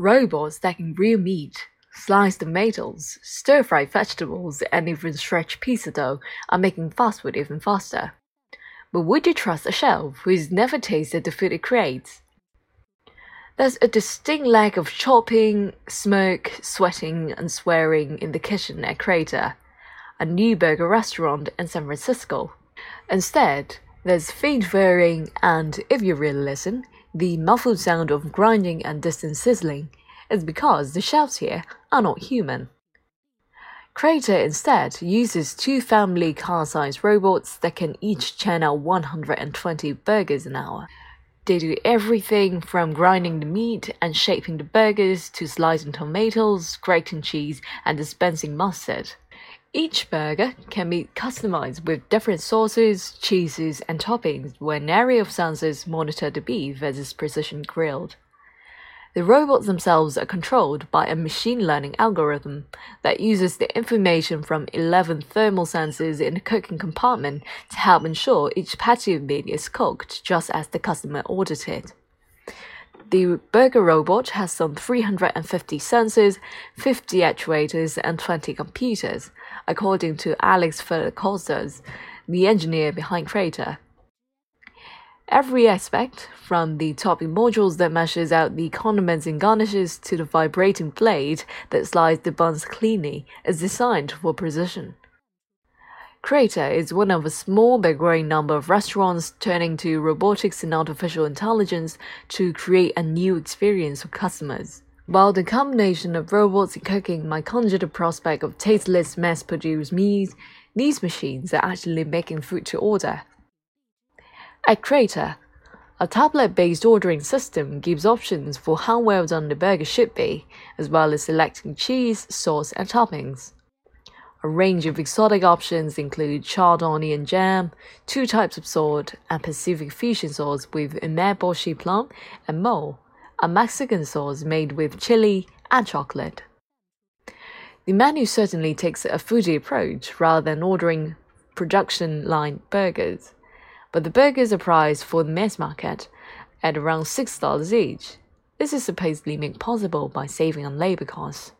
Robots that can grill meat, slice tomatoes, stir fry vegetables, and even stretch pizza dough are making fast food even faster. But would you trust a chef who has never tasted the food it creates? There's a distinct lack of chopping, smoke, sweating, and swearing in the kitchen at Creator, a new burger restaurant in San Francisco. Instead, there's faint whirring and, if you really listen, the muffled sound of grinding and distant sizzling is because the chefs here are not human. Creator instead uses two family car sized robots that can each churn out 120 burgers an hour. They do everything from grinding the meat and shaping the burgers to slicing tomatoes, grating cheese, and dispensing mustard. Each burger can be customized with different sauces, cheeses, and toppings where an array of sensors monitor the beef as it's precision grilled. The robots themselves are controlled by a machine learning algorithm that uses the information from 11 thermal sensors in the cooking compartment to help ensure each patty of meat is cooked just as the customer ordered it. The burger robot has some 350 sensors, 50 actuators, and 20 computers, according to Alex Felcozas, the engineer behind Creator. Every aspect, from the topping modules that measures out the condiments and garnishes to the vibrating blade that slides the buns cleanly, is designed for precision. Creator is one of a small but growing number of restaurants turning to robotics and artificial intelligence to create a new experience for customers. While the combination of robots in cooking might conjure the prospect of tasteless mass produced meals, these machines are actually making food to order at Creator, a tablet based ordering system gives options for how well done the burger should be, as well as selecting cheese, sauce, and toppings. A range of exotic options include charred onion jam, two types of salt, and Pacific fusion sauce with umeboshi plum and mole, a Mexican sauce made with chili and chocolate. The menu certainly takes a foodie approach rather than ordering production line burgers but the burgers are priced for the mass market at around $6 each. This is supposedly made possible by saving on labor costs.